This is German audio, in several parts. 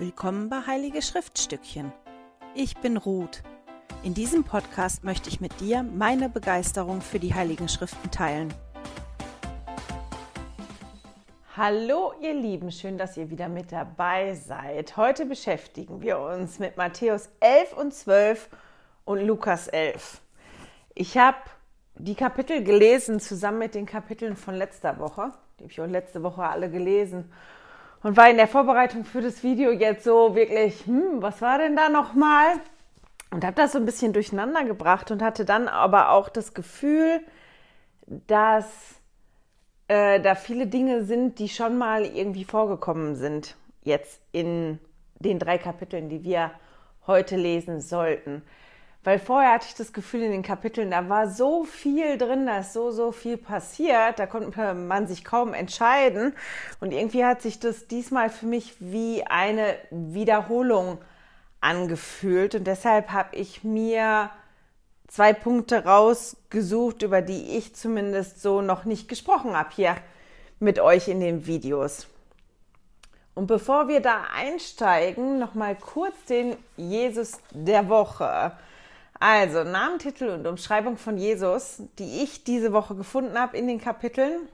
Willkommen bei Heilige Schriftstückchen. Ich bin Ruth. In diesem Podcast möchte ich mit dir meine Begeisterung für die Heiligen Schriften teilen. Hallo ihr Lieben, schön, dass ihr wieder mit dabei seid. Heute beschäftigen wir uns mit Matthäus 11 und 12 und Lukas 11. Ich habe die Kapitel gelesen zusammen mit den Kapiteln von letzter Woche. Die habe ich auch letzte Woche alle gelesen und war in der Vorbereitung für das Video jetzt so wirklich, hm, was war denn da nochmal? Und habe das so ein bisschen durcheinander gebracht und hatte dann aber auch das Gefühl, dass äh, da viele Dinge sind, die schon mal irgendwie vorgekommen sind, jetzt in den drei Kapiteln, die wir heute lesen sollten. Weil vorher hatte ich das Gefühl in den Kapiteln, da war so viel drin, da ist so, so viel passiert, da konnte man sich kaum entscheiden. Und irgendwie hat sich das diesmal für mich wie eine Wiederholung angefühlt. Und deshalb habe ich mir zwei Punkte rausgesucht, über die ich zumindest so noch nicht gesprochen habe hier mit euch in den Videos. Und bevor wir da einsteigen, noch mal kurz den Jesus der Woche. Also Namentitel und Umschreibung von Jesus, die ich diese Woche gefunden habe in den Kapiteln,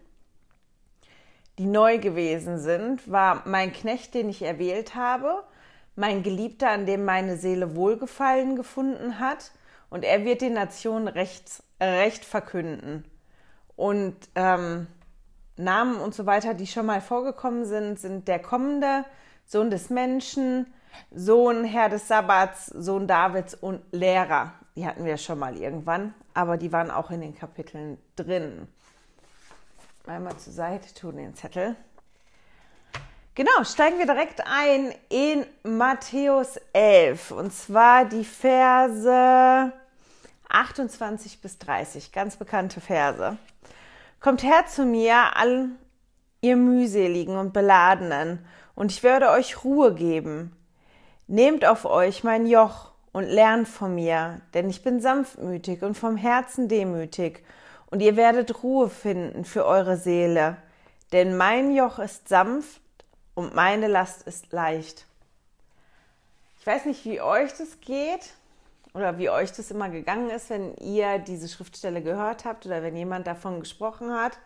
die neu gewesen sind, war mein Knecht, den ich erwählt habe, mein Geliebter, an dem meine Seele Wohlgefallen gefunden hat, und er wird den Nationen Recht, Recht verkünden. Und ähm, Namen und so weiter, die schon mal vorgekommen sind, sind der kommende Sohn des Menschen, Sohn Herr des Sabbats, Sohn Davids und Lehrer. Die hatten wir schon mal irgendwann, aber die waren auch in den Kapiteln drin. Einmal zur Seite tun den Zettel. Genau, steigen wir direkt ein in Matthäus 11 und zwar die Verse 28 bis 30, ganz bekannte Verse. Kommt her zu mir, all ihr mühseligen und beladenen, und ich werde euch Ruhe geben. Nehmt auf euch mein Joch und lernt von mir, denn ich bin sanftmütig und vom Herzen demütig, und ihr werdet Ruhe finden für eure Seele, denn mein Joch ist sanft und meine Last ist leicht. Ich weiß nicht, wie euch das geht oder wie euch das immer gegangen ist, wenn ihr diese Schriftstelle gehört habt oder wenn jemand davon gesprochen hat.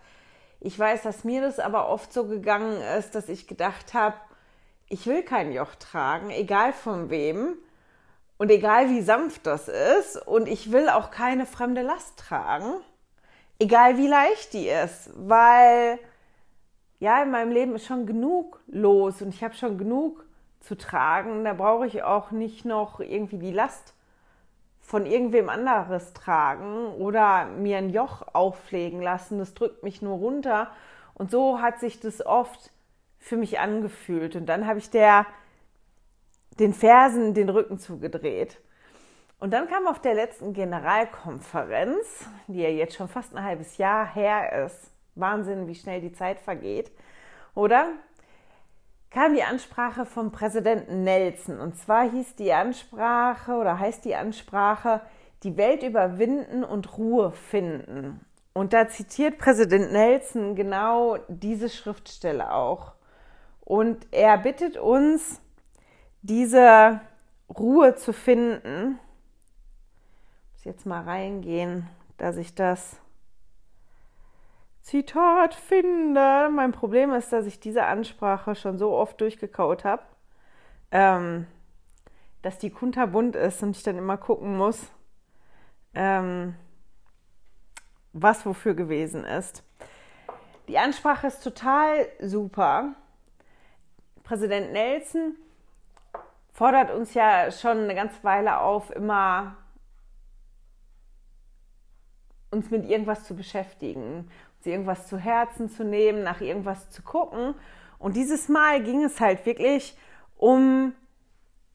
Ich weiß, dass mir das aber oft so gegangen ist, dass ich gedacht habe, ich will kein Joch tragen, egal von wem und egal wie sanft das ist. Und ich will auch keine fremde Last tragen, egal wie leicht die ist, weil ja, in meinem Leben ist schon genug los und ich habe schon genug zu tragen. Da brauche ich auch nicht noch irgendwie die Last von irgendwem anderes tragen oder mir ein Joch auflegen lassen. Das drückt mich nur runter. Und so hat sich das oft für mich angefühlt. Und dann habe ich der den Fersen den Rücken zugedreht. Und dann kam auf der letzten Generalkonferenz, die ja jetzt schon fast ein halbes Jahr her ist, Wahnsinn, wie schnell die Zeit vergeht, oder? Kam die Ansprache vom Präsidenten Nelson. Und zwar hieß die Ansprache oder heißt die Ansprache, die Welt überwinden und Ruhe finden. Und da zitiert Präsident Nelson genau diese Schriftstelle auch. Und er bittet uns, diese Ruhe zu finden. Ich muss jetzt mal reingehen, dass ich das Zitat finde. Mein Problem ist, dass ich diese Ansprache schon so oft durchgekaut habe, ähm, dass die kunterbunt ist und ich dann immer gucken muss, ähm, was wofür gewesen ist. Die Ansprache ist total super. Präsident Nelson fordert uns ja schon eine ganze Weile auf, immer uns mit irgendwas zu beschäftigen, uns irgendwas zu Herzen zu nehmen, nach irgendwas zu gucken. Und dieses Mal ging es halt wirklich um,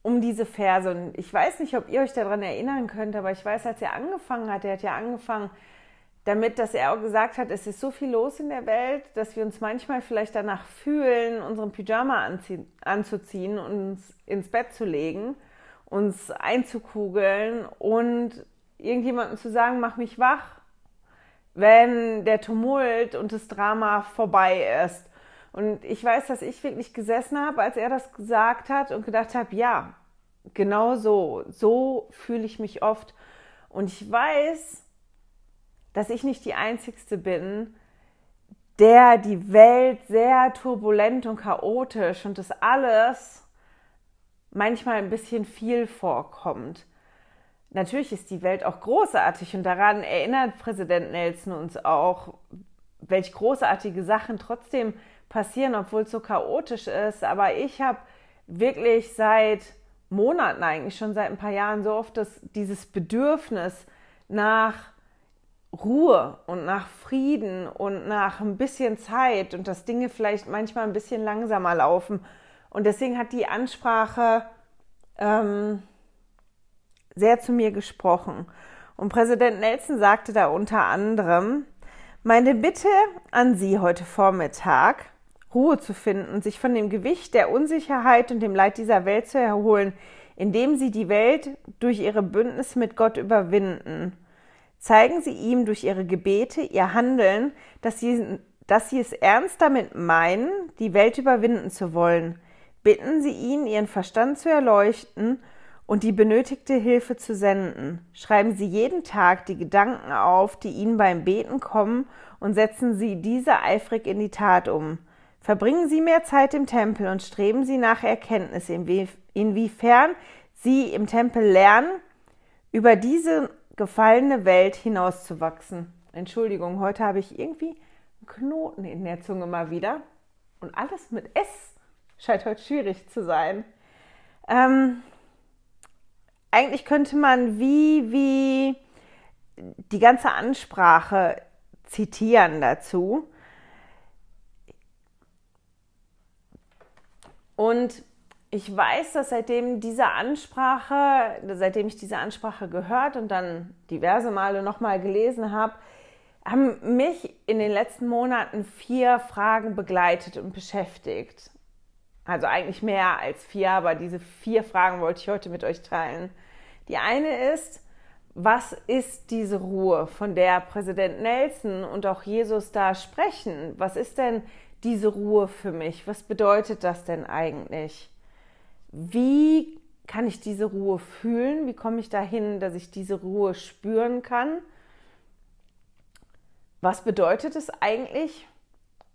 um diese Verse. Und ich weiß nicht, ob ihr euch daran erinnern könnt, aber ich weiß, als er angefangen hat, er hat ja angefangen, damit, dass er auch gesagt hat, es ist so viel los in der Welt, dass wir uns manchmal vielleicht danach fühlen, unseren Pyjama anzuziehen, uns ins Bett zu legen, uns einzukugeln und irgendjemandem zu sagen, mach mich wach, wenn der Tumult und das Drama vorbei ist. Und ich weiß, dass ich wirklich gesessen habe, als er das gesagt hat und gedacht habe, ja, genau so, so fühle ich mich oft. Und ich weiß, dass ich nicht die Einzigste bin, der die Welt sehr turbulent und chaotisch und das alles manchmal ein bisschen viel vorkommt. Natürlich ist die Welt auch großartig und daran erinnert Präsident Nelson uns auch, welche großartige Sachen trotzdem passieren, obwohl es so chaotisch ist. Aber ich habe wirklich seit Monaten, eigentlich schon seit ein paar Jahren, so oft das, dieses Bedürfnis nach Ruhe und nach Frieden und nach ein bisschen Zeit und dass Dinge vielleicht manchmal ein bisschen langsamer laufen. Und deswegen hat die Ansprache ähm, sehr zu mir gesprochen. Und Präsident Nelson sagte da unter anderem, meine Bitte an Sie heute Vormittag, Ruhe zu finden sich von dem Gewicht der Unsicherheit und dem Leid dieser Welt zu erholen, indem Sie die Welt durch Ihre Bündnisse mit Gott überwinden Zeigen Sie ihm durch Ihre Gebete, Ihr Handeln, dass Sie, dass Sie es ernst damit meinen, die Welt überwinden zu wollen. Bitten Sie ihn, Ihren Verstand zu erleuchten und die benötigte Hilfe zu senden. Schreiben Sie jeden Tag die Gedanken auf, die Ihnen beim Beten kommen, und setzen Sie diese eifrig in die Tat um. Verbringen Sie mehr Zeit im Tempel und streben Sie nach Erkenntnis, inwiefern Sie im Tempel lernen, über diese gefallene Welt hinauszuwachsen. Entschuldigung, heute habe ich irgendwie einen Knoten in der Zunge mal wieder. Und alles mit S scheint heute schwierig zu sein. Ähm, eigentlich könnte man wie, wie die ganze Ansprache zitieren dazu. Und ich weiß, dass seitdem diese Ansprache, seitdem ich diese Ansprache gehört und dann diverse Male nochmal gelesen habe, haben mich in den letzten Monaten vier Fragen begleitet und beschäftigt. Also eigentlich mehr als vier, aber diese vier Fragen wollte ich heute mit euch teilen. Die eine ist, was ist diese Ruhe, von der Präsident Nelson und auch Jesus da sprechen? Was ist denn diese Ruhe für mich? Was bedeutet das denn eigentlich? Wie kann ich diese Ruhe fühlen? Wie komme ich dahin, dass ich diese Ruhe spüren kann? Was bedeutet es eigentlich,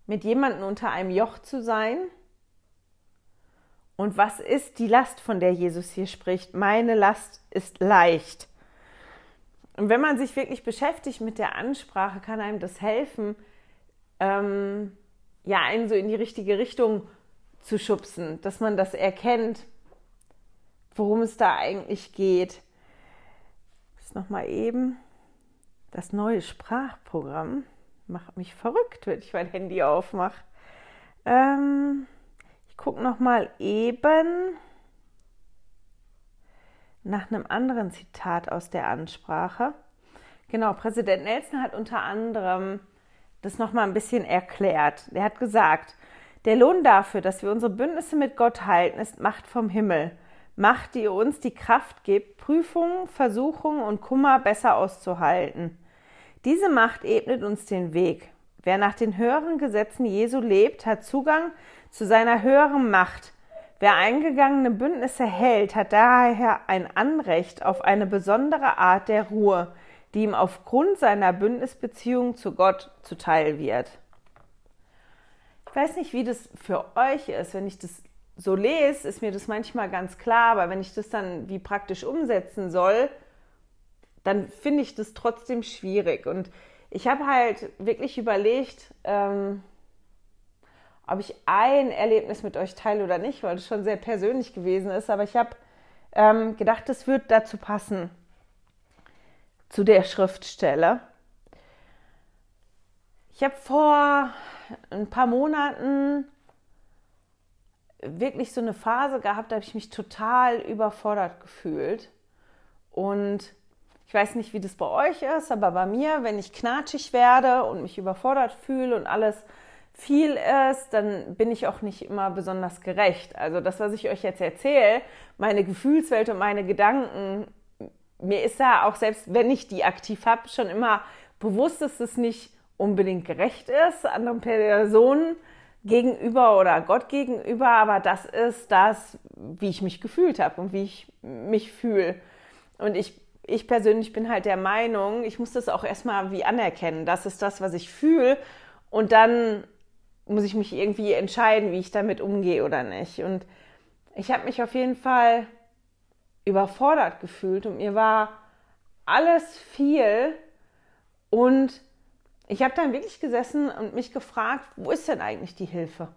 mit jemandem unter einem Joch zu sein? Und was ist die Last, von der Jesus hier spricht? Meine Last ist leicht. Und wenn man sich wirklich beschäftigt mit der Ansprache, kann einem das helfen, ähm, ja, einen so in die richtige Richtung zu schubsen, dass man das erkennt, worum es da eigentlich geht. Das nochmal eben. Das neue Sprachprogramm macht mich verrückt, wenn ich mein Handy aufmache. Ähm, ich gucke nochmal eben nach einem anderen Zitat aus der Ansprache. Genau, Präsident Nelson hat unter anderem das nochmal ein bisschen erklärt. Er hat gesagt, der Lohn dafür, dass wir unsere Bündnisse mit Gott halten, ist Macht vom Himmel. Macht, die uns die Kraft gibt, Prüfungen, Versuchungen und Kummer besser auszuhalten. Diese Macht ebnet uns den Weg. Wer nach den höheren Gesetzen Jesu lebt, hat Zugang zu seiner höheren Macht. Wer eingegangene Bündnisse hält, hat daher ein Anrecht auf eine besondere Art der Ruhe, die ihm aufgrund seiner Bündnisbeziehung zu Gott zuteil wird. Weiß nicht, wie das für euch ist, wenn ich das so lese, ist mir das manchmal ganz klar, aber wenn ich das dann wie praktisch umsetzen soll, dann finde ich das trotzdem schwierig. Und ich habe halt wirklich überlegt, ähm, ob ich ein Erlebnis mit euch teile oder nicht, weil es schon sehr persönlich gewesen ist. Aber ich habe ähm, gedacht, es wird dazu passen, zu der Schriftstelle. Ich habe vor ein paar Monaten wirklich so eine Phase gehabt, da habe ich mich total überfordert gefühlt. Und ich weiß nicht, wie das bei euch ist, aber bei mir, wenn ich knatschig werde und mich überfordert fühle und alles viel ist, dann bin ich auch nicht immer besonders gerecht. Also das, was ich euch jetzt erzähle, meine Gefühlswelt und meine Gedanken, mir ist da auch selbst, wenn ich die aktiv habe, schon immer bewusst, dass es nicht unbedingt gerecht ist anderen Personen gegenüber oder Gott gegenüber, aber das ist das, wie ich mich gefühlt habe und wie ich mich fühle. Und ich, ich persönlich bin halt der Meinung, ich muss das auch erstmal wie anerkennen. Das ist das, was ich fühle. Und dann muss ich mich irgendwie entscheiden, wie ich damit umgehe oder nicht. Und ich habe mich auf jeden Fall überfordert gefühlt und mir war alles viel und ich habe dann wirklich gesessen und mich gefragt, wo ist denn eigentlich die Hilfe?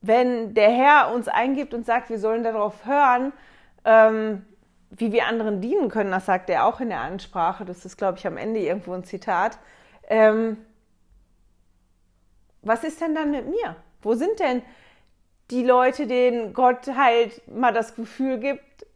Wenn der Herr uns eingibt und sagt, wir sollen darauf hören, ähm, wie wir anderen dienen können, das sagt er auch in der Ansprache, das ist, glaube ich, am Ende irgendwo ein Zitat. Ähm, was ist denn dann mit mir? Wo sind denn die Leute, denen Gott halt mal das Gefühl gibt,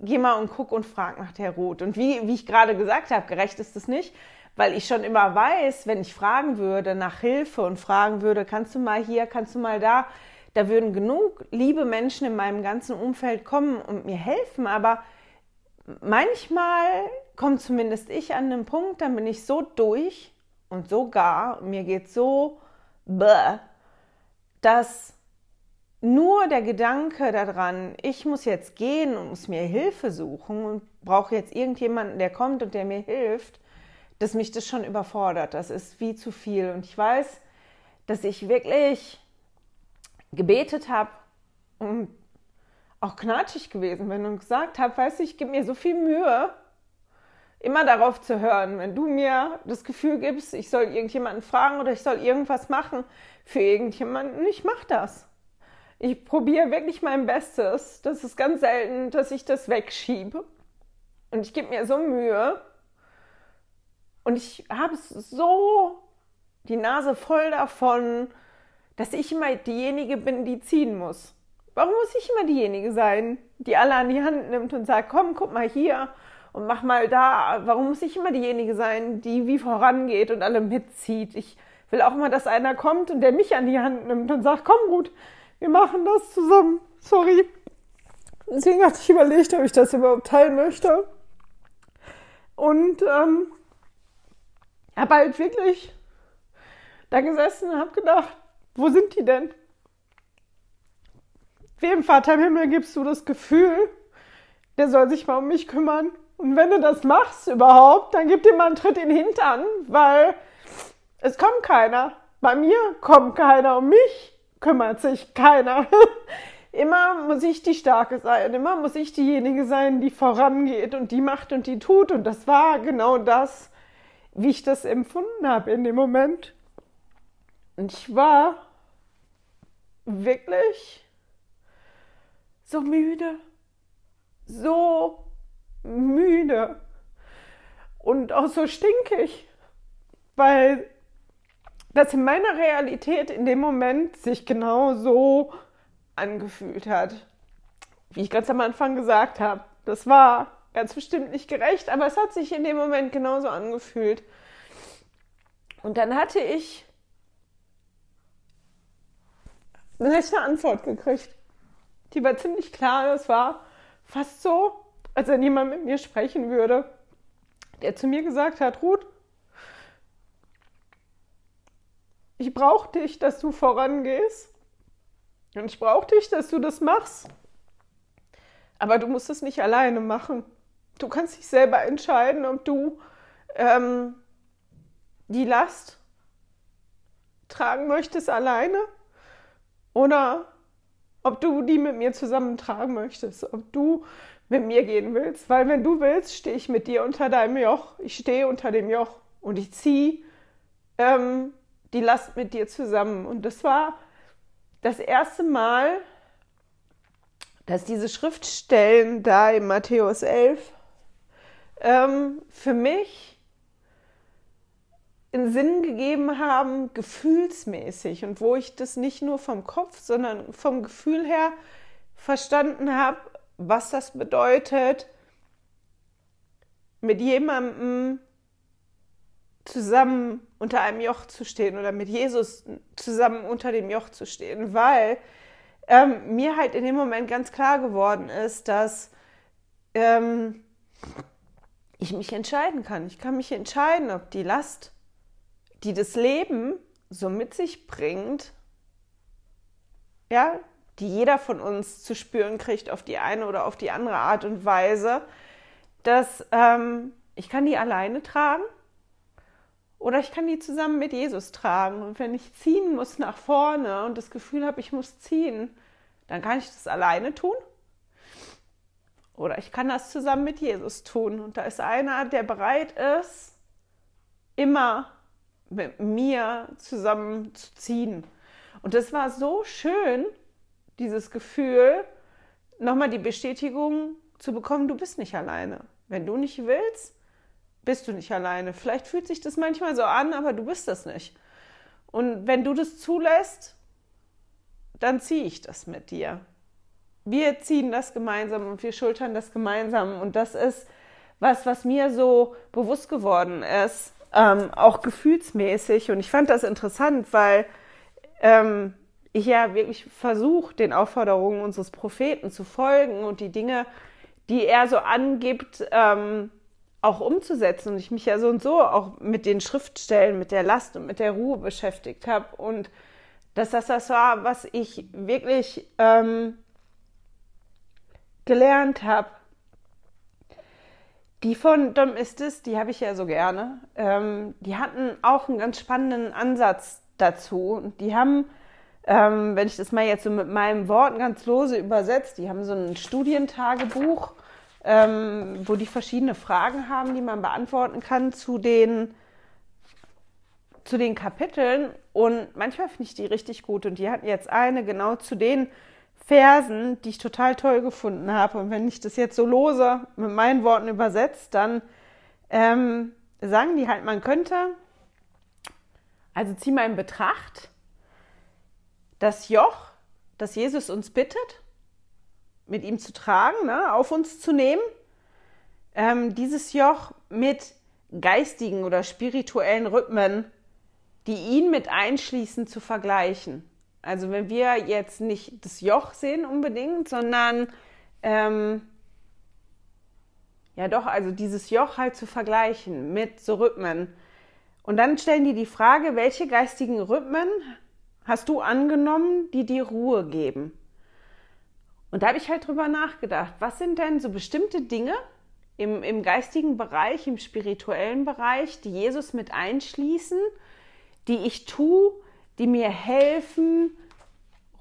geh mal und guck und frag nach der Ruth. Und wie, wie ich gerade gesagt habe, gerecht ist es nicht, weil ich schon immer weiß, wenn ich fragen würde nach Hilfe und fragen würde, kannst du mal hier, kannst du mal da, da würden genug liebe Menschen in meinem ganzen Umfeld kommen und mir helfen. Aber manchmal kommt zumindest ich an den Punkt, dann bin ich so durch und so gar, mir geht so, bäh, dass nur der Gedanke daran, ich muss jetzt gehen und muss mir Hilfe suchen und brauche jetzt irgendjemanden, der kommt und der mir hilft, dass mich das schon überfordert. Das ist wie zu viel. Und ich weiß, dass ich wirklich gebetet habe und auch knatschig gewesen bin und gesagt habe, weißt du, ich gebe mir so viel Mühe, immer darauf zu hören. Wenn du mir das Gefühl gibst, ich soll irgendjemanden fragen oder ich soll irgendwas machen für irgendjemanden, ich mache das. Ich probiere wirklich mein Bestes. Das ist ganz selten, dass ich das wegschiebe. Und ich gebe mir so Mühe. Und ich habe so die Nase voll davon, dass ich immer diejenige bin, die ziehen muss. Warum muss ich immer diejenige sein, die alle an die Hand nimmt und sagt, komm, guck mal hier und mach mal da. Warum muss ich immer diejenige sein, die wie vorangeht und alle mitzieht? Ich will auch mal, dass einer kommt und der mich an die Hand nimmt und sagt, komm gut, wir machen das zusammen. Sorry. Deswegen hatte ich überlegt, ob ich das überhaupt teilen möchte. Und ähm, habe halt wirklich da gesessen und habe gedacht, wo sind die denn? Wem Vater im Himmel gibst du das Gefühl, der soll sich mal um mich kümmern? Und wenn du das machst überhaupt, dann gib dir mal einen Tritt in den Hintern, weil es kommt keiner. Bei mir kommt keiner um mich kümmert sich keiner. immer muss ich die Starke sein, immer muss ich diejenige sein, die vorangeht und die macht und die tut. Und das war genau das, wie ich das empfunden habe in dem Moment. Und ich war wirklich so müde, so müde und auch so stinkig, weil das in meiner Realität in dem Moment sich genau so angefühlt hat, wie ich ganz am Anfang gesagt habe. Das war ganz bestimmt nicht gerecht, aber es hat sich in dem Moment genauso angefühlt. Und dann hatte ich eine Antwort gekriegt. Die war ziemlich klar. Das war fast so, als wenn jemand mit mir sprechen würde, der zu mir gesagt hat, Ruth, ich brauche dich, dass du vorangehst. Und ich brauche dich, dass du das machst. Aber du musst es nicht alleine machen. Du kannst dich selber entscheiden, ob du ähm, die Last tragen möchtest alleine oder ob du die mit mir zusammen tragen möchtest, ob du mit mir gehen willst. Weil wenn du willst, stehe ich mit dir unter deinem Joch. Ich stehe unter dem Joch und ich ziehe ähm, die Last mit dir zusammen. Und das war das erste Mal, dass diese Schriftstellen da in Matthäus 11 ähm, für mich in Sinn gegeben haben, gefühlsmäßig. Und wo ich das nicht nur vom Kopf, sondern vom Gefühl her verstanden habe, was das bedeutet, mit jemandem zusammen unter einem Joch zu stehen oder mit Jesus zusammen unter dem Joch zu stehen, weil ähm, mir halt in dem Moment ganz klar geworden ist, dass ähm, ich mich entscheiden kann. Ich kann mich entscheiden, ob die Last, die das Leben so mit sich bringt, ja, die jeder von uns zu spüren kriegt auf die eine oder auf die andere Art und Weise, dass ähm, ich kann die alleine tragen oder ich kann die zusammen mit Jesus tragen. Und wenn ich ziehen muss nach vorne und das Gefühl habe, ich muss ziehen, dann kann ich das alleine tun. Oder ich kann das zusammen mit Jesus tun. Und da ist einer, der bereit ist, immer mit mir zusammen zu ziehen. Und das war so schön, dieses Gefühl, nochmal die Bestätigung zu bekommen, du bist nicht alleine. Wenn du nicht willst, bist du nicht alleine. Vielleicht fühlt sich das manchmal so an, aber du bist das nicht. Und wenn du das zulässt, dann ziehe ich das mit dir. Wir ziehen das gemeinsam und wir schultern das gemeinsam. Und das ist was, was mir so bewusst geworden ist, ähm, auch gefühlsmäßig. Und ich fand das interessant, weil ähm, ich ja wirklich versuche, den Aufforderungen unseres Propheten zu folgen und die Dinge, die er so angibt, ähm, auch umzusetzen. Und ich mich ja so und so auch mit den Schriftstellen, mit der Last und mit der Ruhe beschäftigt habe. Und dass das das war, was ich wirklich ähm, gelernt habe. Die von Dom Istis, die habe ich ja so gerne, ähm, die hatten auch einen ganz spannenden Ansatz dazu. Und die haben, ähm, wenn ich das mal jetzt so mit meinen Worten ganz lose übersetzt, die haben so ein Studientagebuch ähm, wo die verschiedene Fragen haben, die man beantworten kann zu den, zu den Kapiteln. Und manchmal finde ich die richtig gut. Und die hatten jetzt eine genau zu den Versen, die ich total toll gefunden habe. Und wenn ich das jetzt so lose mit meinen Worten übersetzt, dann ähm, sagen die halt, man könnte, also zieh mal in Betracht, das Joch, das Jesus uns bittet, mit ihm zu tragen, ne, auf uns zu nehmen, ähm, dieses Joch mit geistigen oder spirituellen Rhythmen, die ihn mit einschließen, zu vergleichen. Also wenn wir jetzt nicht das Joch sehen unbedingt, sondern ähm, ja doch, also dieses Joch halt zu vergleichen mit so Rhythmen. Und dann stellen die die Frage, welche geistigen Rhythmen hast du angenommen, die dir Ruhe geben? Und da habe ich halt drüber nachgedacht, was sind denn so bestimmte Dinge im, im geistigen Bereich, im spirituellen Bereich, die Jesus mit einschließen, die ich tue, die mir helfen,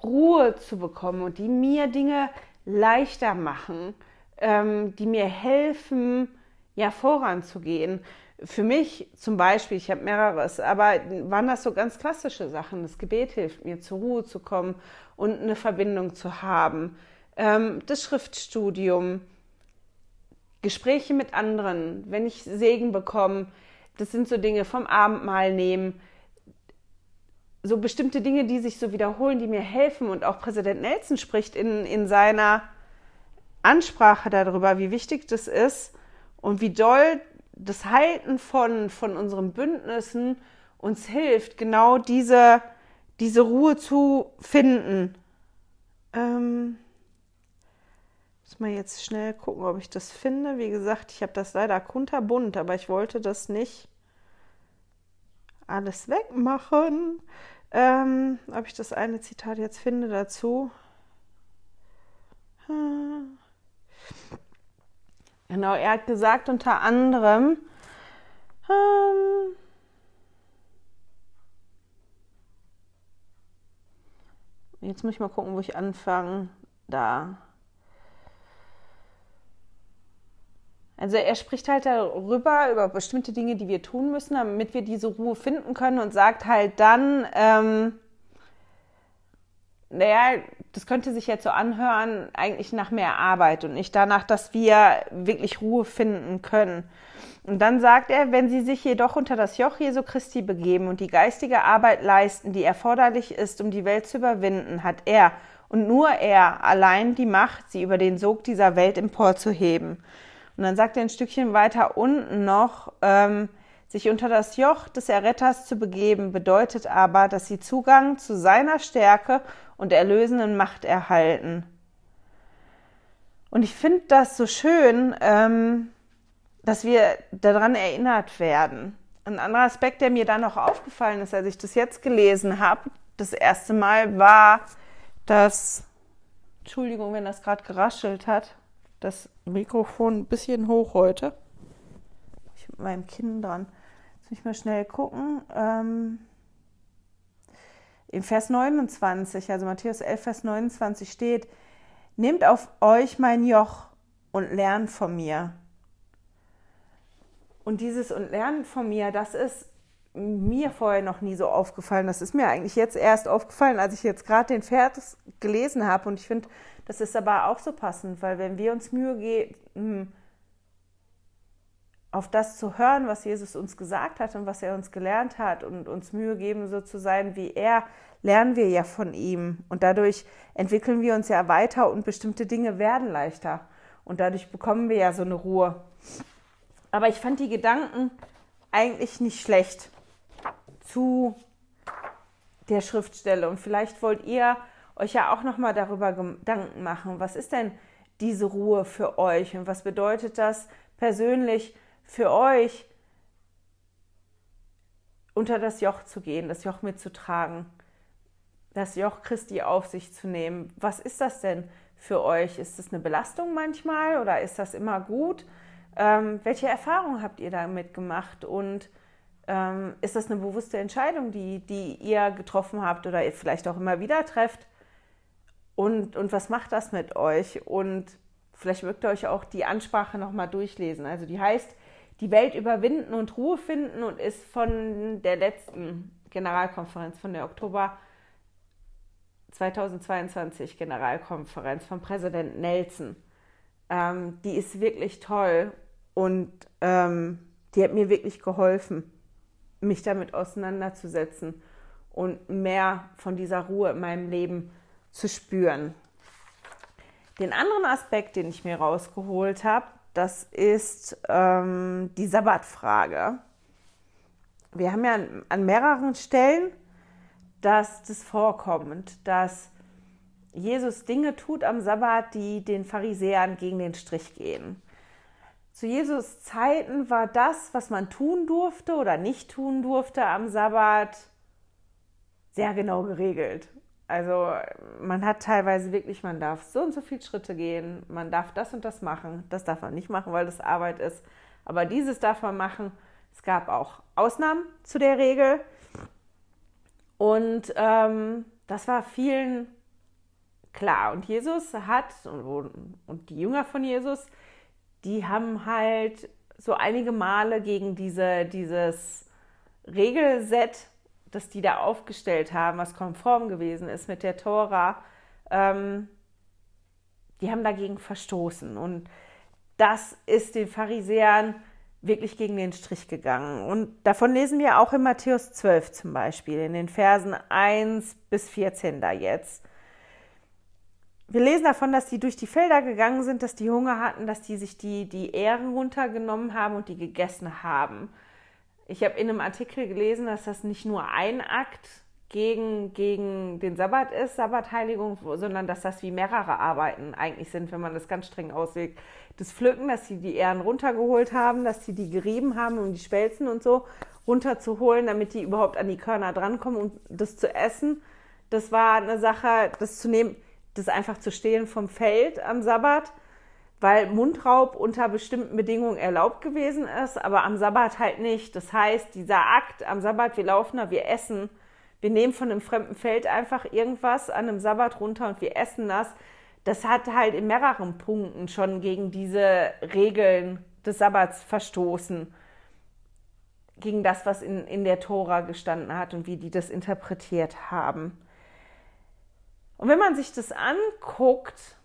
Ruhe zu bekommen und die mir Dinge leichter machen, ähm, die mir helfen, ja, voranzugehen. Für mich zum Beispiel, ich habe mehreres, aber waren das so ganz klassische Sachen. Das Gebet hilft mir, zur Ruhe zu kommen und eine Verbindung zu haben ähm, das Schriftstudium, Gespräche mit anderen, wenn ich Segen bekomme, das sind so Dinge vom Abendmahl nehmen, so bestimmte Dinge, die sich so wiederholen, die mir helfen. Und auch Präsident Nelson spricht in, in seiner Ansprache darüber, wie wichtig das ist und wie doll das Halten von, von unseren Bündnissen uns hilft, genau diese, diese Ruhe zu finden. Ähm muss mal jetzt schnell gucken, ob ich das finde. Wie gesagt, ich habe das leider kunterbunt, aber ich wollte das nicht alles wegmachen. Ähm, ob ich das eine Zitat jetzt finde dazu. Genau, er hat gesagt unter anderem, ähm, jetzt muss ich mal gucken, wo ich anfange. Da. Also er spricht halt darüber, über bestimmte Dinge, die wir tun müssen, damit wir diese Ruhe finden können und sagt halt dann, ähm, naja, das könnte sich jetzt so anhören, eigentlich nach mehr Arbeit und nicht danach, dass wir wirklich Ruhe finden können. Und dann sagt er, wenn sie sich jedoch unter das Joch Jesu Christi begeben und die geistige Arbeit leisten, die erforderlich ist, um die Welt zu überwinden, hat er und nur er allein die Macht, sie über den Sog dieser Welt emporzuheben. Und dann sagt er ein Stückchen weiter unten noch, ähm, sich unter das Joch des Erretters zu begeben, bedeutet aber, dass sie Zugang zu seiner Stärke und erlösenden Macht erhalten. Und ich finde das so schön, ähm, dass wir daran erinnert werden. Ein anderer Aspekt, der mir da noch aufgefallen ist, als ich das jetzt gelesen habe, das erste Mal, war das, Entschuldigung, wenn das gerade geraschelt hat, das Mikrofon ein bisschen hoch heute. Ich mit meinem Kinn dran. Jetzt muss ich mal schnell gucken. Ähm, Im Vers 29, also Matthäus 11, Vers 29 steht, Nehmt auf euch mein Joch und lernt von mir. Und dieses und lernt von mir, das ist mir vorher noch nie so aufgefallen. Das ist mir eigentlich jetzt erst aufgefallen, als ich jetzt gerade den Vers gelesen habe. Und ich finde, das ist aber auch so passend, weil wenn wir uns Mühe geben, auf das zu hören, was Jesus uns gesagt hat und was er uns gelernt hat und uns Mühe geben, so zu sein wie er, lernen wir ja von ihm. Und dadurch entwickeln wir uns ja weiter und bestimmte Dinge werden leichter. Und dadurch bekommen wir ja so eine Ruhe. Aber ich fand die Gedanken eigentlich nicht schlecht zu der Schriftstelle. Und vielleicht wollt ihr euch ja auch nochmal darüber Gedanken machen, was ist denn diese Ruhe für euch und was bedeutet das persönlich für euch, unter das Joch zu gehen, das Joch mitzutragen, das Joch Christi auf sich zu nehmen. Was ist das denn für euch? Ist das eine Belastung manchmal oder ist das immer gut? Ähm, welche Erfahrungen habt ihr damit gemacht und ähm, ist das eine bewusste Entscheidung, die, die ihr getroffen habt oder ihr vielleicht auch immer wieder trefft? Und, und was macht das mit euch? Und vielleicht mögt ihr euch auch die Ansprache nochmal durchlesen. Also die heißt, die Welt überwinden und Ruhe finden und ist von der letzten Generalkonferenz, von der Oktober 2022 Generalkonferenz von Präsident Nelson. Ähm, die ist wirklich toll und ähm, die hat mir wirklich geholfen, mich damit auseinanderzusetzen und mehr von dieser Ruhe in meinem Leben zu spüren. Den anderen Aspekt, den ich mir rausgeholt habe, das ist ähm, die Sabbatfrage. Wir haben ja an, an mehreren Stellen dass das vorkommt, dass Jesus Dinge tut am Sabbat, die den Pharisäern gegen den Strich gehen. Zu Jesus Zeiten war das, was man tun durfte oder nicht tun durfte am Sabbat, sehr genau geregelt. Also man hat teilweise wirklich, man darf so und so viele Schritte gehen, man darf das und das machen, das darf man nicht machen, weil das Arbeit ist, aber dieses darf man machen. Es gab auch Ausnahmen zu der Regel. Und ähm, das war vielen klar. Und Jesus hat, und, und die Jünger von Jesus, die haben halt so einige Male gegen diese, dieses Regelset, das die da aufgestellt haben, was konform gewesen ist mit der Tora, ähm, die haben dagegen verstoßen. Und das ist den Pharisäern wirklich gegen den Strich gegangen. Und davon lesen wir auch in Matthäus 12 zum Beispiel, in den Versen 1 bis 14 da jetzt. Wir lesen davon, dass die durch die Felder gegangen sind, dass die Hunger hatten, dass die sich die, die Ähren runtergenommen haben und die gegessen haben. Ich habe in einem Artikel gelesen, dass das nicht nur ein Akt gegen, gegen den Sabbat ist, Sabbatheiligung, sondern dass das wie mehrere Arbeiten eigentlich sind, wenn man das ganz streng auslegt. Das Pflücken, dass sie die Ähren runtergeholt haben, dass sie die gerieben haben, um die Spelzen und so runterzuholen, damit die überhaupt an die Körner drankommen und das zu essen. Das war eine Sache, das zu nehmen, das einfach zu stehlen vom Feld am Sabbat, weil Mundraub unter bestimmten Bedingungen erlaubt gewesen ist, aber am Sabbat halt nicht. Das heißt, dieser Akt am Sabbat, wir laufen da, wir essen, wir nehmen von einem fremden Feld einfach irgendwas an einem Sabbat runter und wir essen das. Das hat halt in mehreren Punkten schon gegen diese Regeln des Sabbats verstoßen. Gegen das, was in, in der Tora gestanden hat und wie die das interpretiert haben. Und wenn man sich das anguckt,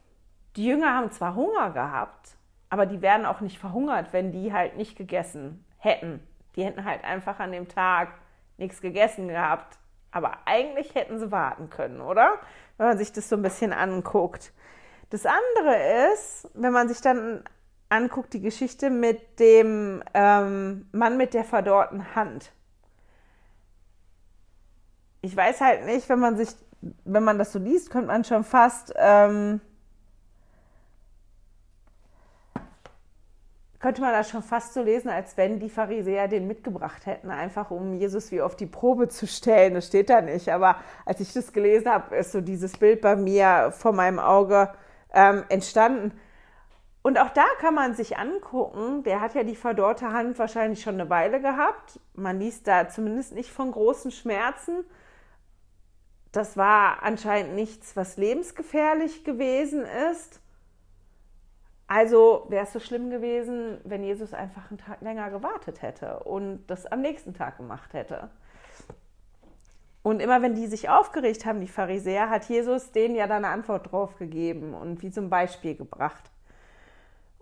die Jünger haben zwar Hunger gehabt, aber die werden auch nicht verhungert, wenn die halt nicht gegessen hätten. Die hätten halt einfach an dem Tag nichts gegessen gehabt. Aber eigentlich hätten sie warten können, oder? Wenn man sich das so ein bisschen anguckt. Das andere ist, wenn man sich dann anguckt, die Geschichte mit dem ähm, Mann mit der verdorrten Hand. Ich weiß halt nicht, wenn man sich, wenn man das so liest, könnte man schon fast ähm, könnte man das schon fast so lesen, als wenn die Pharisäer den mitgebracht hätten, einfach um Jesus wie auf die Probe zu stellen. Das steht da nicht. Aber als ich das gelesen habe, ist so dieses Bild bei mir vor meinem Auge ähm, entstanden. Und auch da kann man sich angucken, der hat ja die verdorrte Hand wahrscheinlich schon eine Weile gehabt. Man liest da zumindest nicht von großen Schmerzen. Das war anscheinend nichts, was lebensgefährlich gewesen ist. Also wäre es so schlimm gewesen, wenn Jesus einfach einen Tag länger gewartet hätte und das am nächsten Tag gemacht hätte. Und immer wenn die sich aufgeregt haben, die Pharisäer, hat Jesus denen ja dann eine Antwort drauf gegeben und wie zum Beispiel gebracht.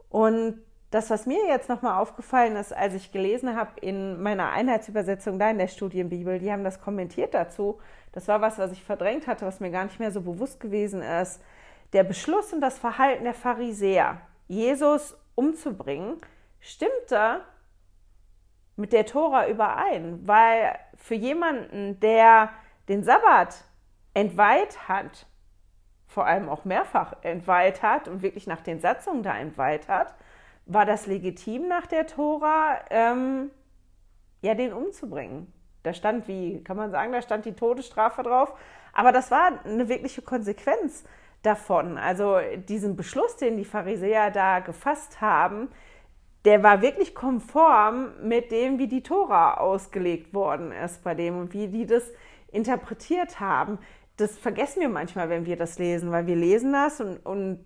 Und das, was mir jetzt nochmal aufgefallen ist, als ich gelesen habe in meiner Einheitsübersetzung da in der Studienbibel, die haben das kommentiert dazu. Das war was, was ich verdrängt hatte, was mir gar nicht mehr so bewusst gewesen ist. Der Beschluss und das Verhalten der Pharisäer. Jesus umzubringen, stimmte mit der Tora überein, weil für jemanden, der den Sabbat entweiht hat, vor allem auch mehrfach entweiht hat und wirklich nach den Satzungen da entweiht hat, war das legitim nach der Tora, ähm, ja, den umzubringen. Da stand, wie kann man sagen, da stand die Todesstrafe drauf. Aber das war eine wirkliche Konsequenz davon. Also diesen Beschluss, den die Pharisäer da gefasst haben, der war wirklich konform mit dem, wie die Tora ausgelegt worden ist bei dem und wie die das interpretiert haben. Das vergessen wir manchmal, wenn wir das lesen, weil wir lesen das und, und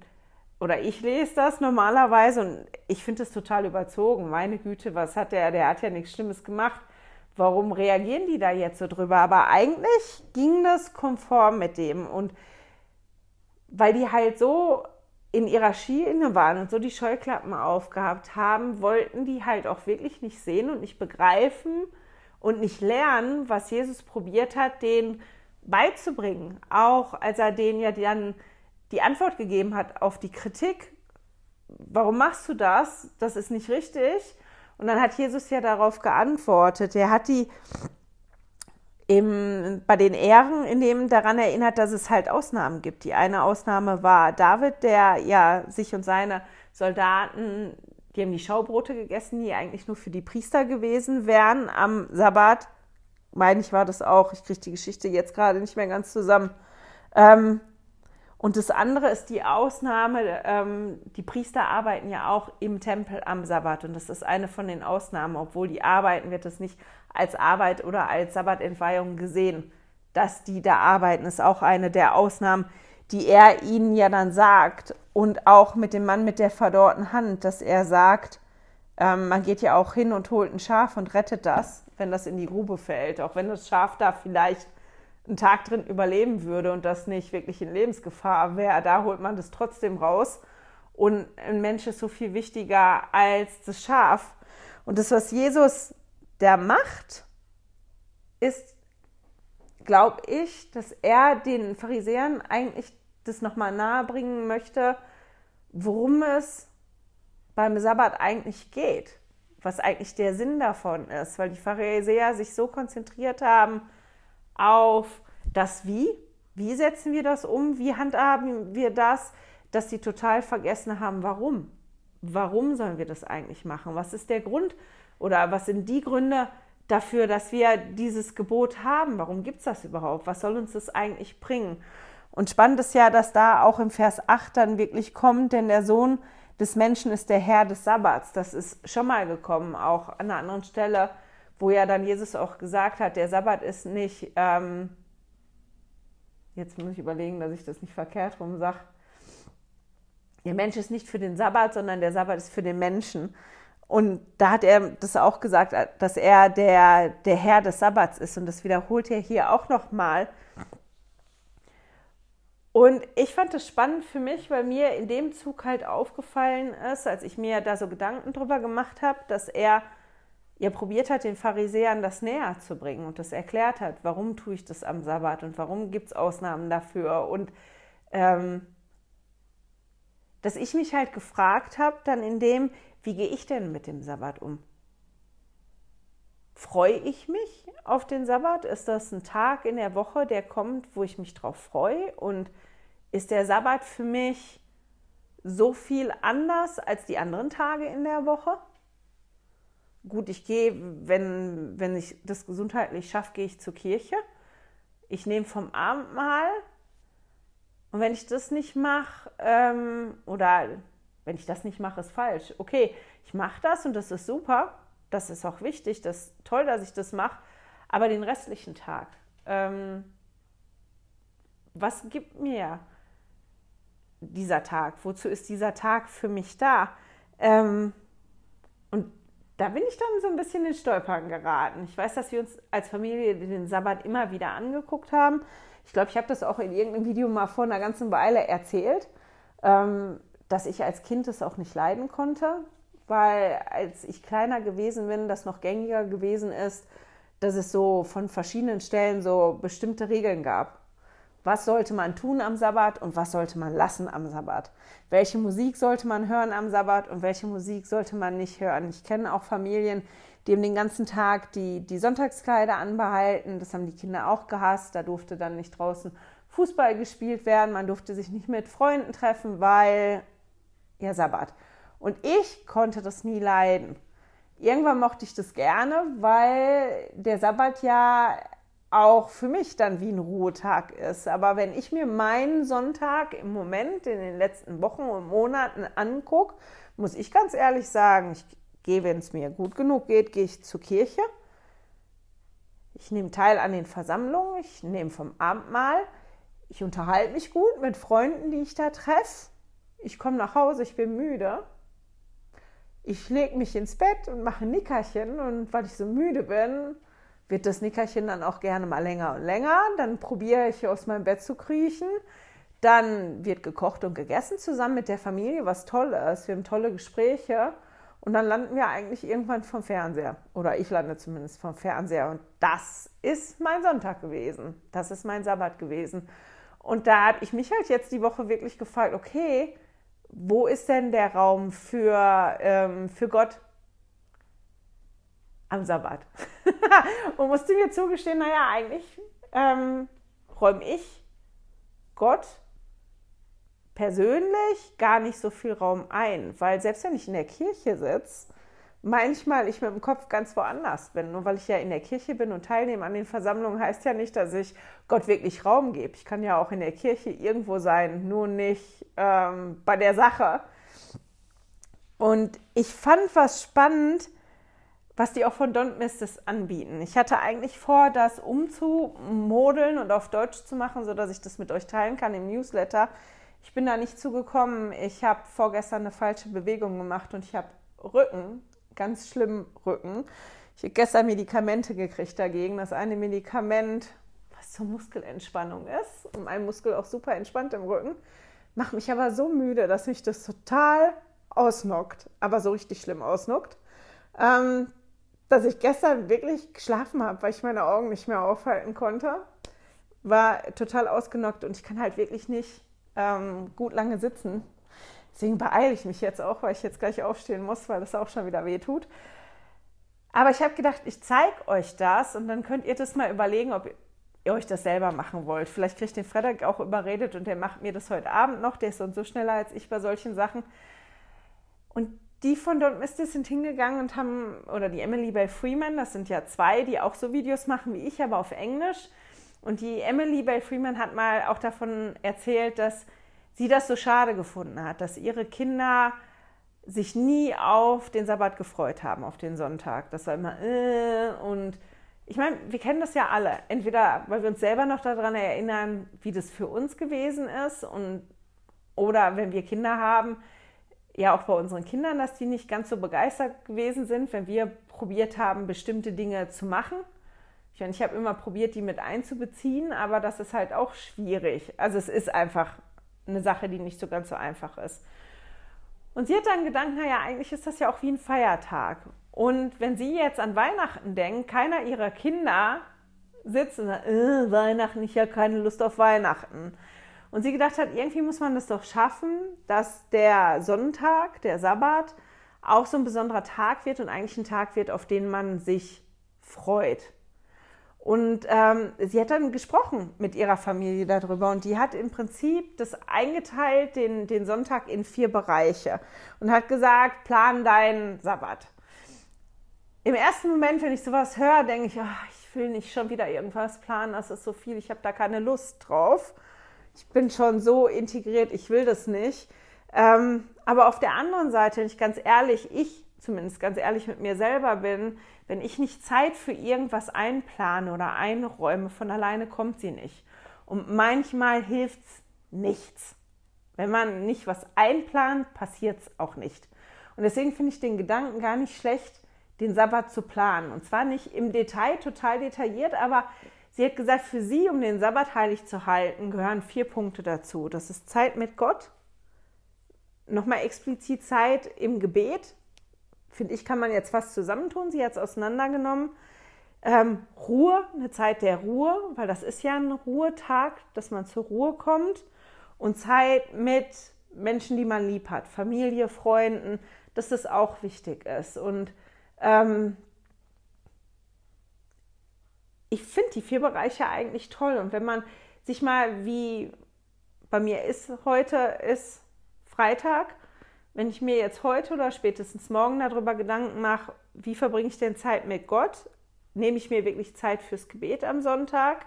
oder ich lese das normalerweise und ich finde das total überzogen. Meine Güte, was hat der? Der hat ja nichts Schlimmes gemacht. Warum reagieren die da jetzt so drüber? Aber eigentlich ging das konform mit dem und weil die halt so in ihrer Schiene waren und so die Scheuklappen aufgehabt haben, wollten die halt auch wirklich nicht sehen und nicht begreifen und nicht lernen, was Jesus probiert hat, denen beizubringen. Auch als er denen ja dann die Antwort gegeben hat auf die Kritik, warum machst du das? Das ist nicht richtig. Und dann hat Jesus ja darauf geantwortet. Er hat die im, bei den Ehren in dem daran erinnert, dass es halt Ausnahmen gibt. Die eine Ausnahme war David, der ja sich und seine Soldaten, die haben die Schaubrote gegessen, die eigentlich nur für die Priester gewesen wären am Sabbat. Meine ich war das auch. Ich kriege die Geschichte jetzt gerade nicht mehr ganz zusammen. Ähm, und das andere ist die Ausnahme, ähm, die Priester arbeiten ja auch im Tempel am Sabbat und das ist eine von den Ausnahmen, obwohl die arbeiten, wird es nicht als Arbeit oder als Sabbatentweihung gesehen. Dass die da arbeiten, ist auch eine der Ausnahmen, die er ihnen ja dann sagt. Und auch mit dem Mann mit der verdorrten Hand, dass er sagt, ähm, man geht ja auch hin und holt ein Schaf und rettet das, wenn das in die Grube fällt. Auch wenn das Schaf da vielleicht einen Tag drin überleben würde und das nicht wirklich in Lebensgefahr wäre, da holt man das trotzdem raus. Und ein Mensch ist so viel wichtiger als das Schaf. Und das, was Jesus da macht, ist, glaube ich, dass er den Pharisäern eigentlich das nochmal nahebringen möchte, worum es beim Sabbat eigentlich geht, was eigentlich der Sinn davon ist, weil die Pharisäer sich so konzentriert haben, auf das Wie. Wie setzen wir das um? Wie handhaben wir das, dass sie total vergessen haben, warum? Warum sollen wir das eigentlich machen? Was ist der Grund oder was sind die Gründe dafür, dass wir dieses Gebot haben? Warum gibt es das überhaupt? Was soll uns das eigentlich bringen? Und spannend ist ja, dass da auch im Vers 8 dann wirklich kommt, denn der Sohn des Menschen ist der Herr des Sabbats. Das ist schon mal gekommen, auch an einer anderen Stelle wo ja dann Jesus auch gesagt hat, der Sabbat ist nicht, ähm, jetzt muss ich überlegen, dass ich das nicht verkehrt rum sage, der Mensch ist nicht für den Sabbat, sondern der Sabbat ist für den Menschen. Und da hat er das auch gesagt, dass er der, der Herr des Sabbats ist. Und das wiederholt er hier auch nochmal. Und ich fand das spannend für mich, weil mir in dem Zug halt aufgefallen ist, als ich mir da so Gedanken drüber gemacht habe, dass er ihr probiert hat, den Pharisäern das näher zu bringen und das erklärt hat, warum tue ich das am Sabbat und warum gibt es Ausnahmen dafür. Und ähm, dass ich mich halt gefragt habe, dann in dem, wie gehe ich denn mit dem Sabbat um? Freue ich mich auf den Sabbat? Ist das ein Tag in der Woche, der kommt, wo ich mich drauf freue? Und ist der Sabbat für mich so viel anders als die anderen Tage in der Woche. Gut, ich gehe, wenn, wenn ich das gesundheitlich schaffe, gehe ich zur Kirche. Ich nehme vom Abendmahl. Und wenn ich das nicht mache, ähm, oder wenn ich das nicht mache, ist falsch. Okay, ich mache das und das ist super. Das ist auch wichtig. Das ist toll, dass ich das mache. Aber den restlichen Tag, ähm, was gibt mir dieser Tag? Wozu ist dieser Tag für mich da? Ähm, und da bin ich dann so ein bisschen in Stolpern geraten. Ich weiß, dass wir uns als Familie den Sabbat immer wieder angeguckt haben. Ich glaube, ich habe das auch in irgendeinem Video mal vor einer ganzen Weile erzählt, ähm, dass ich als Kind das auch nicht leiden konnte, weil als ich kleiner gewesen bin, das noch gängiger gewesen ist, dass es so von verschiedenen Stellen so bestimmte Regeln gab. Was sollte man tun am Sabbat und was sollte man lassen am Sabbat? Welche Musik sollte man hören am Sabbat und welche Musik sollte man nicht hören? Ich kenne auch Familien, die haben den ganzen Tag die, die Sonntagskleider anbehalten. Das haben die Kinder auch gehasst. Da durfte dann nicht draußen Fußball gespielt werden. Man durfte sich nicht mit Freunden treffen, weil ja Sabbat. Und ich konnte das nie leiden. Irgendwann mochte ich das gerne, weil der Sabbat ja auch für mich dann wie ein Ruhetag ist. Aber wenn ich mir meinen Sonntag im Moment in den letzten Wochen und Monaten angucke, muss ich ganz ehrlich sagen, ich gehe, wenn es mir gut genug geht, gehe ich zur Kirche. Ich nehme teil an den Versammlungen, ich nehme vom Abendmahl, ich unterhalte mich gut mit Freunden, die ich da treffe. Ich komme nach Hause, ich bin müde. Ich lege mich ins Bett und mache ein Nickerchen und weil ich so müde bin, wird das Nickerchen dann auch gerne mal länger und länger. Dann probiere ich aus meinem Bett zu kriechen. Dann wird gekocht und gegessen zusammen mit der Familie, was toll ist. Wir haben tolle Gespräche. Und dann landen wir eigentlich irgendwann vom Fernseher. Oder ich lande zumindest vom Fernseher. Und das ist mein Sonntag gewesen. Das ist mein Sabbat gewesen. Und da habe ich mich halt jetzt die Woche wirklich gefragt, okay, wo ist denn der Raum für, ähm, für Gott am Sabbat? und musste mir zugestehen, naja, eigentlich ähm, räume ich Gott persönlich gar nicht so viel Raum ein, weil selbst wenn ich in der Kirche sitze, manchmal ich mit dem Kopf ganz woanders bin. Nur weil ich ja in der Kirche bin und teilnehme an den Versammlungen, heißt ja nicht, dass ich Gott wirklich Raum gebe. Ich kann ja auch in der Kirche irgendwo sein, nur nicht ähm, bei der Sache. Und ich fand was spannend, was die auch von Don't Miss This anbieten. Ich hatte eigentlich vor, das umzumodeln und auf Deutsch zu machen, sodass ich das mit euch teilen kann im Newsletter. Ich bin da nicht zugekommen. Ich habe vorgestern eine falsche Bewegung gemacht und ich habe Rücken, ganz schlimm Rücken. Ich habe gestern Medikamente gekriegt dagegen. Das eine Medikament, was zur Muskelentspannung ist und mein Muskel auch super entspannt im Rücken, macht mich aber so müde, dass mich das total ausnockt, aber so richtig schlimm ausnockt. Ähm, dass ich gestern wirklich geschlafen habe, weil ich meine Augen nicht mehr aufhalten konnte. War total ausgenockt und ich kann halt wirklich nicht ähm, gut lange sitzen. Deswegen beeile ich mich jetzt auch, weil ich jetzt gleich aufstehen muss, weil das auch schon wieder weh tut. Aber ich habe gedacht, ich zeige euch das und dann könnt ihr das mal überlegen, ob ihr euch das selber machen wollt. Vielleicht kriegt den Frederik auch überredet und der macht mir das heute Abend noch. Der ist so schneller als ich bei solchen Sachen. Und die von Don't Miss This sind hingegangen und haben, oder die Emily Bell Freeman, das sind ja zwei, die auch so Videos machen wie ich, aber auf Englisch. Und die Emily Bell Freeman hat mal auch davon erzählt, dass sie das so schade gefunden hat, dass ihre Kinder sich nie auf den Sabbat gefreut haben, auf den Sonntag. Das war immer, äh, und ich meine, wir kennen das ja alle. Entweder, weil wir uns selber noch daran erinnern, wie das für uns gewesen ist, und, oder wenn wir Kinder haben, ja auch bei unseren Kindern, dass die nicht ganz so begeistert gewesen sind, wenn wir probiert haben, bestimmte Dinge zu machen. Ich, meine, ich habe immer probiert, die mit einzubeziehen, aber das ist halt auch schwierig. Also es ist einfach eine Sache, die nicht so ganz so einfach ist. Und sie hat dann gedacht, naja, eigentlich ist das ja auch wie ein Feiertag. Und wenn sie jetzt an Weihnachten denkt, keiner ihrer Kinder sitzt und sagt, äh, Weihnachten, ich habe keine Lust auf Weihnachten. Und sie gedacht hat, irgendwie muss man das doch schaffen, dass der Sonntag, der Sabbat, auch so ein besonderer Tag wird und eigentlich ein Tag wird, auf den man sich freut. Und ähm, sie hat dann gesprochen mit ihrer Familie darüber und die hat im Prinzip das eingeteilt, den, den Sonntag in vier Bereiche und hat gesagt, plan deinen Sabbat. Im ersten Moment, wenn ich sowas höre, denke ich, ach, ich will nicht schon wieder irgendwas planen, das ist so viel, ich habe da keine Lust drauf. Ich bin schon so integriert, ich will das nicht. Ähm, aber auf der anderen Seite, wenn ich ganz ehrlich, ich zumindest ganz ehrlich mit mir selber bin, wenn ich nicht Zeit für irgendwas einplane oder einräume, von alleine kommt sie nicht. Und manchmal hilft es nichts. Wenn man nicht was einplant, passiert es auch nicht. Und deswegen finde ich den Gedanken gar nicht schlecht, den Sabbat zu planen. Und zwar nicht im Detail, total detailliert, aber sie hat gesagt, für sie, um den Sabbat heilig zu halten, gehören vier Punkte dazu. Das ist Zeit mit Gott, nochmal explizit Zeit im Gebet, finde ich, kann man jetzt fast zusammentun. Sie hat es auseinandergenommen. Ähm, Ruhe, eine Zeit der Ruhe, weil das ist ja ein Ruhetag, dass man zur Ruhe kommt. Und Zeit mit Menschen, die man lieb hat, Familie, Freunden, dass das auch wichtig ist. Und ähm, ich finde die vier Bereiche eigentlich toll. Und wenn man sich mal, wie bei mir ist heute, ist Freitag, wenn ich mir jetzt heute oder spätestens morgen darüber Gedanken mache, wie verbringe ich denn Zeit mit Gott? Nehme ich mir wirklich Zeit fürs Gebet am Sonntag?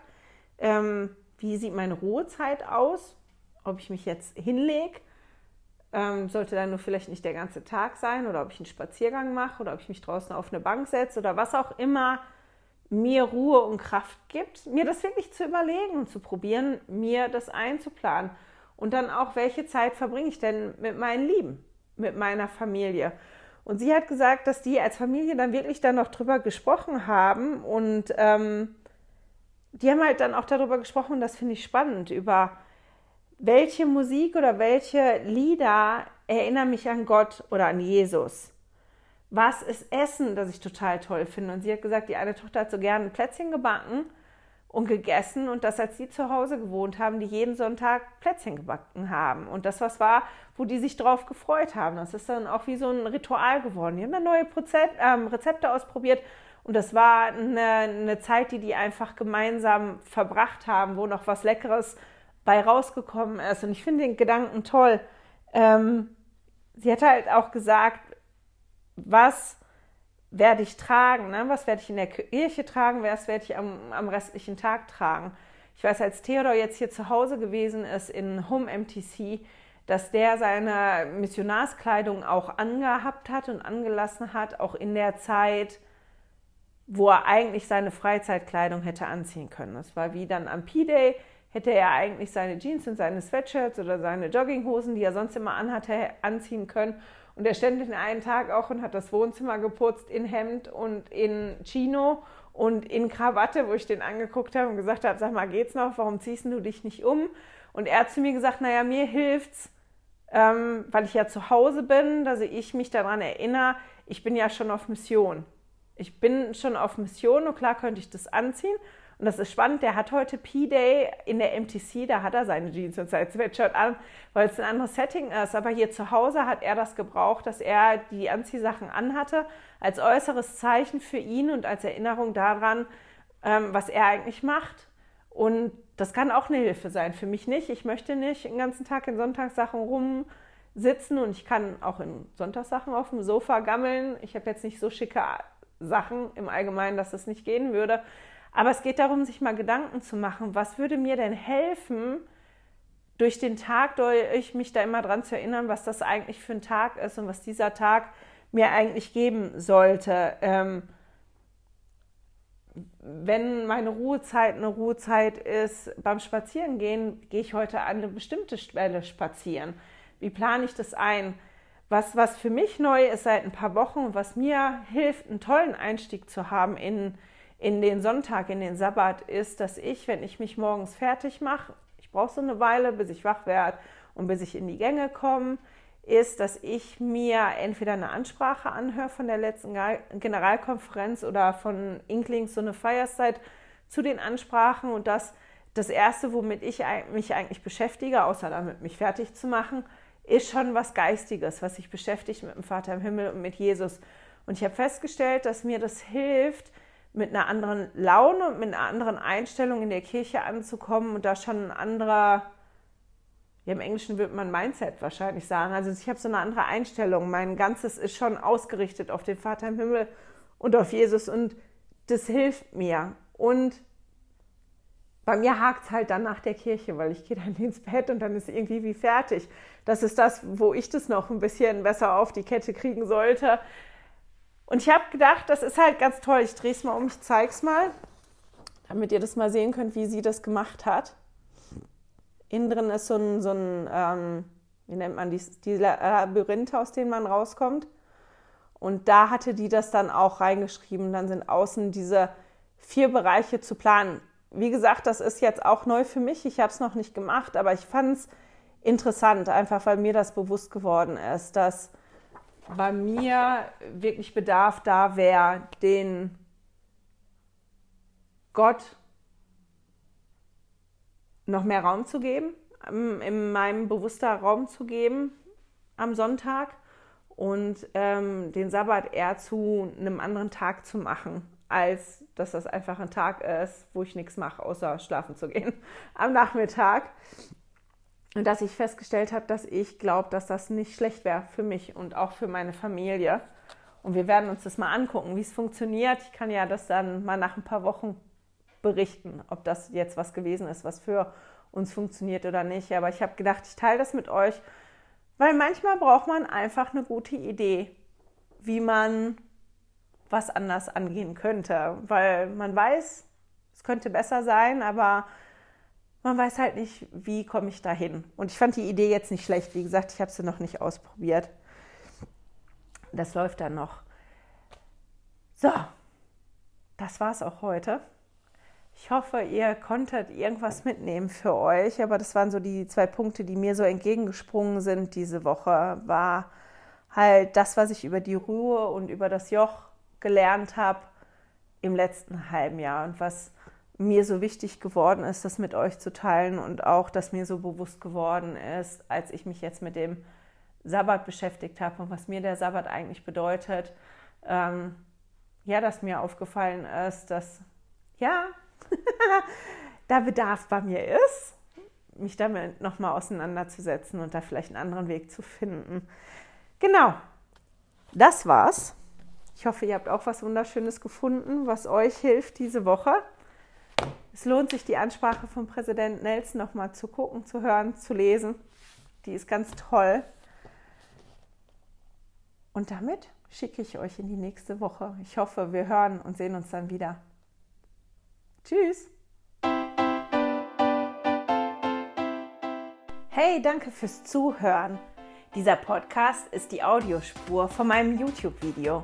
Ähm, wie sieht meine Ruhezeit aus? Ob ich mich jetzt hinlege? Ähm, sollte dann nur vielleicht nicht der ganze Tag sein oder ob ich einen Spaziergang mache oder ob ich mich draußen auf eine Bank setze oder was auch immer mir Ruhe und Kraft gibt, mir das wirklich zu überlegen und zu probieren, mir das einzuplanen. Und dann auch, welche Zeit verbringe ich denn mit meinen Lieben? mit meiner Familie. Und sie hat gesagt, dass die als Familie dann wirklich dann noch drüber gesprochen haben und ähm, die haben halt dann auch darüber gesprochen, das finde ich spannend, über welche Musik oder welche Lieder erinnern mich an Gott oder an Jesus. Was ist Essen, das ich total toll finde? Und sie hat gesagt, die eine Tochter hat so gerne Plätzchen gebacken und gegessen und das, als sie zu Hause gewohnt haben, die jeden Sonntag Plätzchen gebacken haben. Und das was war, wo die sich drauf gefreut haben. Das ist dann auch wie so ein Ritual geworden. Die haben dann neue Prozent, ähm, Rezepte ausprobiert und das war eine, eine Zeit, die die einfach gemeinsam verbracht haben, wo noch was Leckeres bei rausgekommen ist. Und ich finde den Gedanken toll. Ähm, sie hat halt auch gesagt, was werde ich tragen? Ne? Was werde ich in der Kirche tragen? Was werde ich am, am restlichen Tag tragen? Ich weiß, als Theodor jetzt hier zu Hause gewesen ist in Home MTC, dass der seine Missionarskleidung auch angehabt hat und angelassen hat, auch in der Zeit, wo er eigentlich seine Freizeitkleidung hätte anziehen können. Das war wie dann am P-Day, hätte er eigentlich seine Jeans und seine Sweatshirts oder seine Jogginghosen, die er sonst immer anhatte, anziehen können. Und er stand den einen Tag auch und hat das Wohnzimmer geputzt in Hemd und in Chino und in Krawatte, wo ich den angeguckt habe und gesagt habe, sag mal, geht's noch? Warum ziehst du dich nicht um? Und er hat zu mir gesagt, naja, mir hilft's, ähm, weil ich ja zu Hause bin, dass ich mich daran erinnere, ich bin ja schon auf Mission. Ich bin schon auf Mission und klar könnte ich das anziehen. Und das ist spannend, der hat heute P-Day in der MTC, da hat er seine Jeans und sein Sweatshirt an, weil es ein anderes Setting ist. Aber hier zu Hause hat er das gebraucht, dass er die Anziehsachen anhatte, als äußeres Zeichen für ihn und als Erinnerung daran, ähm, was er eigentlich macht. Und das kann auch eine Hilfe sein. Für mich nicht. Ich möchte nicht den ganzen Tag in Sonntagssachen rumsitzen und ich kann auch in Sonntagssachen auf dem Sofa gammeln. Ich habe jetzt nicht so schicke Sachen im Allgemeinen, dass das nicht gehen würde. Aber es geht darum, sich mal Gedanken zu machen, was würde mir denn helfen, durch den Tag, durch mich da immer dran zu erinnern, was das eigentlich für ein Tag ist und was dieser Tag mir eigentlich geben sollte. Ähm, wenn meine Ruhezeit eine Ruhezeit ist beim Spazierengehen, gehe ich heute an eine bestimmte Stelle spazieren. Wie plane ich das ein? Was, was für mich neu ist seit ein paar Wochen was mir hilft, einen tollen Einstieg zu haben in, in den Sonntag, in den Sabbat, ist, dass ich, wenn ich mich morgens fertig mache, ich brauche so eine Weile, bis ich wach werde und bis ich in die Gänge komme, ist, dass ich mir entweder eine Ansprache anhöre von der letzten Generalkonferenz oder von Inklings so eine Fireside zu den Ansprachen und das das erste, womit ich mich eigentlich beschäftige, außer damit mich fertig zu machen, ist schon was Geistiges, was sich beschäftigt mit dem Vater im Himmel und mit Jesus. Und ich habe festgestellt, dass mir das hilft, mit einer anderen Laune und mit einer anderen Einstellung in der Kirche anzukommen und da schon ein anderer, ja im Englischen würde man Mindset wahrscheinlich sagen. Also ich habe so eine andere Einstellung. Mein Ganzes ist schon ausgerichtet auf den Vater im Himmel und auf Jesus und das hilft mir. Und bei mir hakt es halt dann nach der Kirche, weil ich gehe dann ins Bett und dann ist irgendwie wie fertig. Das ist das, wo ich das noch ein bisschen besser auf die Kette kriegen sollte. Und ich habe gedacht, das ist halt ganz toll. Ich drehe es mal um, ich zeige es mal, damit ihr das mal sehen könnt, wie sie das gemacht hat. Innen drin ist so ein, so ein ähm, wie nennt man die, die Labyrinthe, aus denen man rauskommt. Und da hatte die das dann auch reingeschrieben. Dann sind außen diese vier Bereiche zu planen wie gesagt, das ist jetzt auch neu für mich. Ich habe es noch nicht gemacht, aber ich fand es interessant, einfach weil mir das bewusst geworden ist, dass bei mir wirklich Bedarf da wäre, den Gott noch mehr Raum zu geben, in meinem bewusster Raum zu geben am Sonntag und ähm, den Sabbat eher zu einem anderen Tag zu machen als dass das einfach ein Tag ist, wo ich nichts mache, außer schlafen zu gehen am Nachmittag. Und dass ich festgestellt habe, dass ich glaube, dass das nicht schlecht wäre für mich und auch für meine Familie. Und wir werden uns das mal angucken, wie es funktioniert. Ich kann ja das dann mal nach ein paar Wochen berichten, ob das jetzt was gewesen ist, was für uns funktioniert oder nicht. Aber ich habe gedacht, ich teile das mit euch, weil manchmal braucht man einfach eine gute Idee, wie man was anders angehen könnte, weil man weiß, es könnte besser sein, aber man weiß halt nicht, wie komme ich da hin. Und ich fand die Idee jetzt nicht schlecht. Wie gesagt, ich habe sie noch nicht ausprobiert. Das läuft dann noch. So, das war es auch heute. Ich hoffe, ihr konntet irgendwas mitnehmen für euch, aber das waren so die zwei Punkte, die mir so entgegengesprungen sind diese Woche. War halt das, was ich über die Ruhe und über das Joch gelernt habe im letzten halben Jahr und was mir so wichtig geworden ist, das mit euch zu teilen und auch, dass mir so bewusst geworden ist, als ich mich jetzt mit dem Sabbat beschäftigt habe und was mir der Sabbat eigentlich bedeutet. Ähm, ja, dass mir aufgefallen ist, dass ja, da Bedarf bei mir ist, mich damit nochmal auseinanderzusetzen und da vielleicht einen anderen Weg zu finden. Genau, das war's. Ich hoffe, ihr habt auch was Wunderschönes gefunden, was euch hilft diese Woche. Es lohnt sich, die Ansprache von Präsident Nelson nochmal zu gucken, zu hören, zu lesen. Die ist ganz toll. Und damit schicke ich euch in die nächste Woche. Ich hoffe, wir hören und sehen uns dann wieder. Tschüss. Hey, danke fürs Zuhören. Dieser Podcast ist die Audiospur von meinem YouTube-Video.